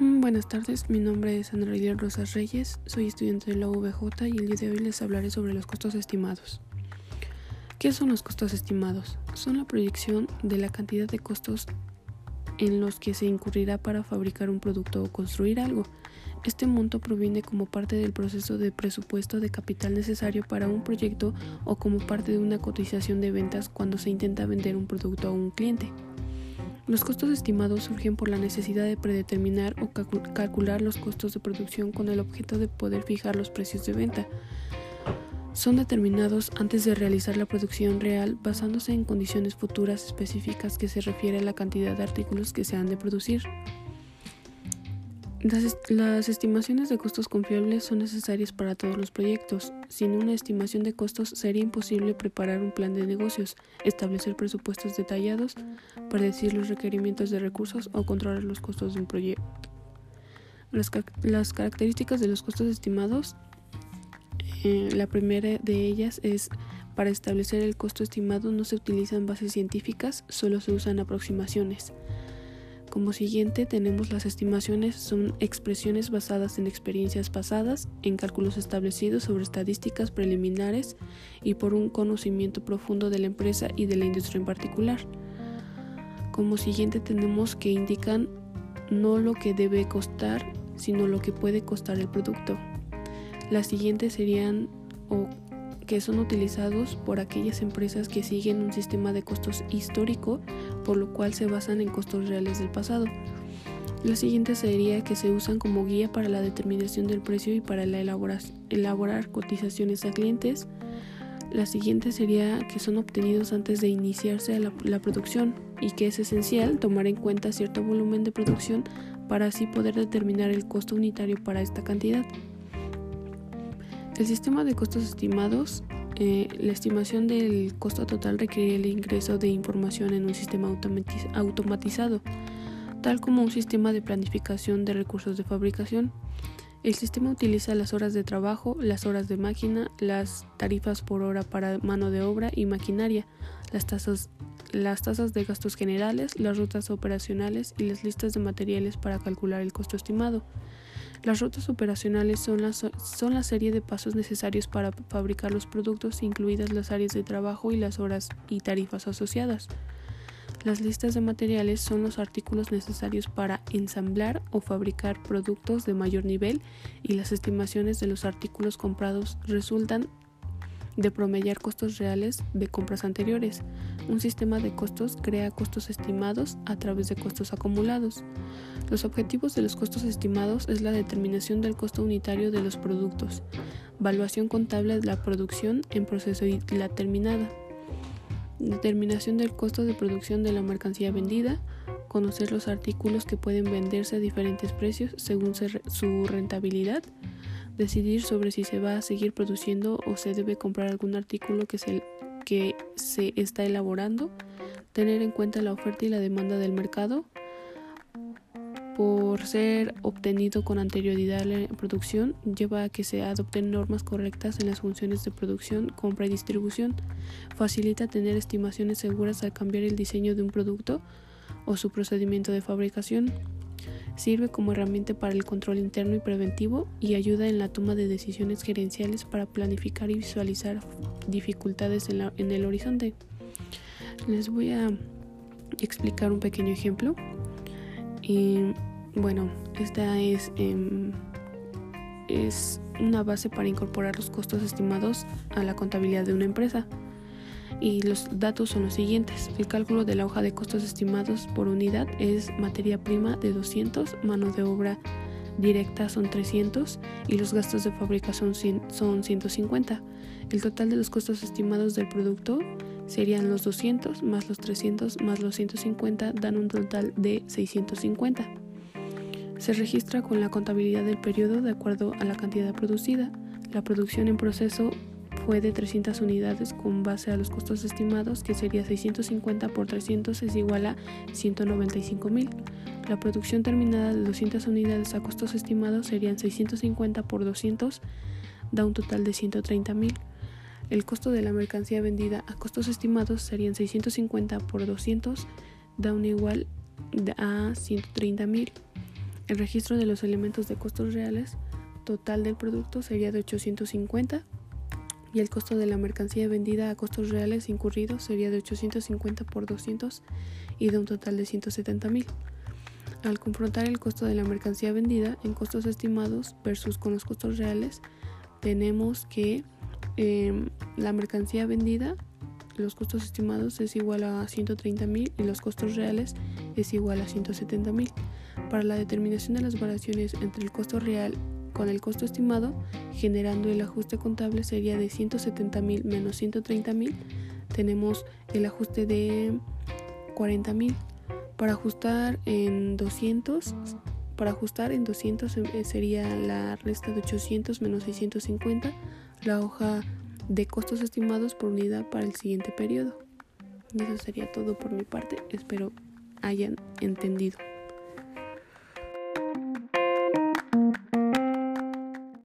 Mm, buenas tardes, mi nombre es Ana Rosas Reyes, soy estudiante de la UBJ y el día de hoy les hablaré sobre los costos estimados. ¿Qué son los costos estimados? Son la proyección de la cantidad de costos en los que se incurrirá para fabricar un producto o construir algo. Este monto proviene como parte del proceso de presupuesto de capital necesario para un proyecto o como parte de una cotización de ventas cuando se intenta vender un producto a un cliente. Los costos estimados surgen por la necesidad de predeterminar o calcular los costos de producción con el objeto de poder fijar los precios de venta. Son determinados antes de realizar la producción real basándose en condiciones futuras específicas que se refiere a la cantidad de artículos que se han de producir. Las, estimaciones de costos confiables son necesarias para todos los proyectos. Sin una estimación de costos sería imposible preparar un plan de negocios, establecer presupuestos detallados, predecir los requerimientos de recursos o controlar los costos de un proyecto. Las, características de los costos estimados, eh, la primera de ellas es para establecer el costo estimado no se utilizan bases científicas, solo se usan aproximaciones. Como siguiente tenemos las estimaciones, son expresiones basadas en experiencias pasadas, en cálculos establecidos sobre estadísticas preliminares y por un conocimiento profundo de la empresa y de la industria en particular. Como siguiente tenemos que indican no lo que debe costar, sino lo que puede costar el producto. Las siguientes serían o que son utilizados por aquellas empresas que siguen un sistema de costos histórico, por lo cual se basan en costos reales del pasado. La siguiente sería que se usan como guía para la determinación del precio y para la elaborar cotizaciones a clientes. La siguiente sería que son obtenidos antes de iniciarse la, la producción y que es esencial tomar en cuenta cierto volumen de producción para así poder determinar el costo unitario para esta cantidad. El sistema de costos estimados, eh, la estimación del costo total requiere el ingreso de información en un sistema automatizado, tal como un sistema de planificación de recursos de fabricación. El sistema utiliza las horas de trabajo, las horas de máquina, las tarifas por hora para mano de obra y maquinaria, las tasas, las tasas de gastos generales, las rutas operacionales y las listas de materiales para calcular el costo estimado. Las rutas operacionales son la, serie de pasos necesarios para fabricar los productos, incluidas las áreas de trabajo y las horas y tarifas asociadas. Las listas de materiales son los artículos necesarios para ensamblar o fabricar productos de mayor nivel y las estimaciones de los artículos comprados resultan de promediar costos reales de compras anteriores. Un sistema de costos crea costos estimados a través de costos acumulados. Los objetivos de los costos estimados es la determinación del costo unitario de los productos, evaluación contable de la producción en proceso y la terminada, determinación del costo de producción de la mercancía vendida, conocer los artículos que pueden venderse a diferentes precios según su rentabilidad, decidir sobre si se va a seguir produciendo o se debe comprar algún artículo que se, que se está elaborando, tener en cuenta la oferta y la demanda del mercado, por ser obtenido con anterioridad a la producción, lleva a que se adopten normas correctas en las funciones de producción, compra y distribución, facilita tener estimaciones seguras al cambiar el diseño de un producto o su procedimiento de fabricación, Sirve como herramienta para el control interno y preventivo y ayuda en la toma de decisiones gerenciales para planificar y visualizar dificultades en, el horizonte. Les voy a explicar un pequeño ejemplo. Y bueno, esta es, em, es una base para incorporar los costos estimados a la contabilidad de una empresa y los datos son los siguientes. El cálculo de la hoja de costos estimados por unidad es materia prima de 200, mano de obra directa son 300 y los gastos de fabricación son 150. El total de los costos estimados del producto serían los 200 más los 300 más los 150 dan un total de 650. Se registra con la contabilidad del periodo de acuerdo a la cantidad producida. La producción en proceso fue de 300 unidades con base a los costos estimados, que sería 650 por 300 es igual a 195 mil. La producción terminada de 200 unidades a costos estimados serían 650 por 200, da un total de 130 mil. El costo de la mercancía vendida a costos estimados serían 650 por 200, da un igual a 130 mil. El registro de los elementos de costos reales total del producto sería de 850 y el costo de la mercancía vendida a costos reales incurridos sería de 850 por 200 y de un total de 170 mil. Al confrontar el costo de la mercancía vendida en costos estimados versus con los costos reales, tenemos que em, la mercancía vendida, los costos estimados es igual a 130 mil y los costos reales es igual a 170 mil. Para la determinación de las variaciones entre el costo real con el costo estimado, generando el ajuste contable sería de 170 mil menos 130 mil, tenemos el ajuste de 40 mil. Para ajustar en 200, para ajustar en 200 eh, sería la resta de 800 menos 650, la hoja de costos estimados por unidad para el siguiente periodo. Y eso sería todo por mi parte. Espero hayan entendido.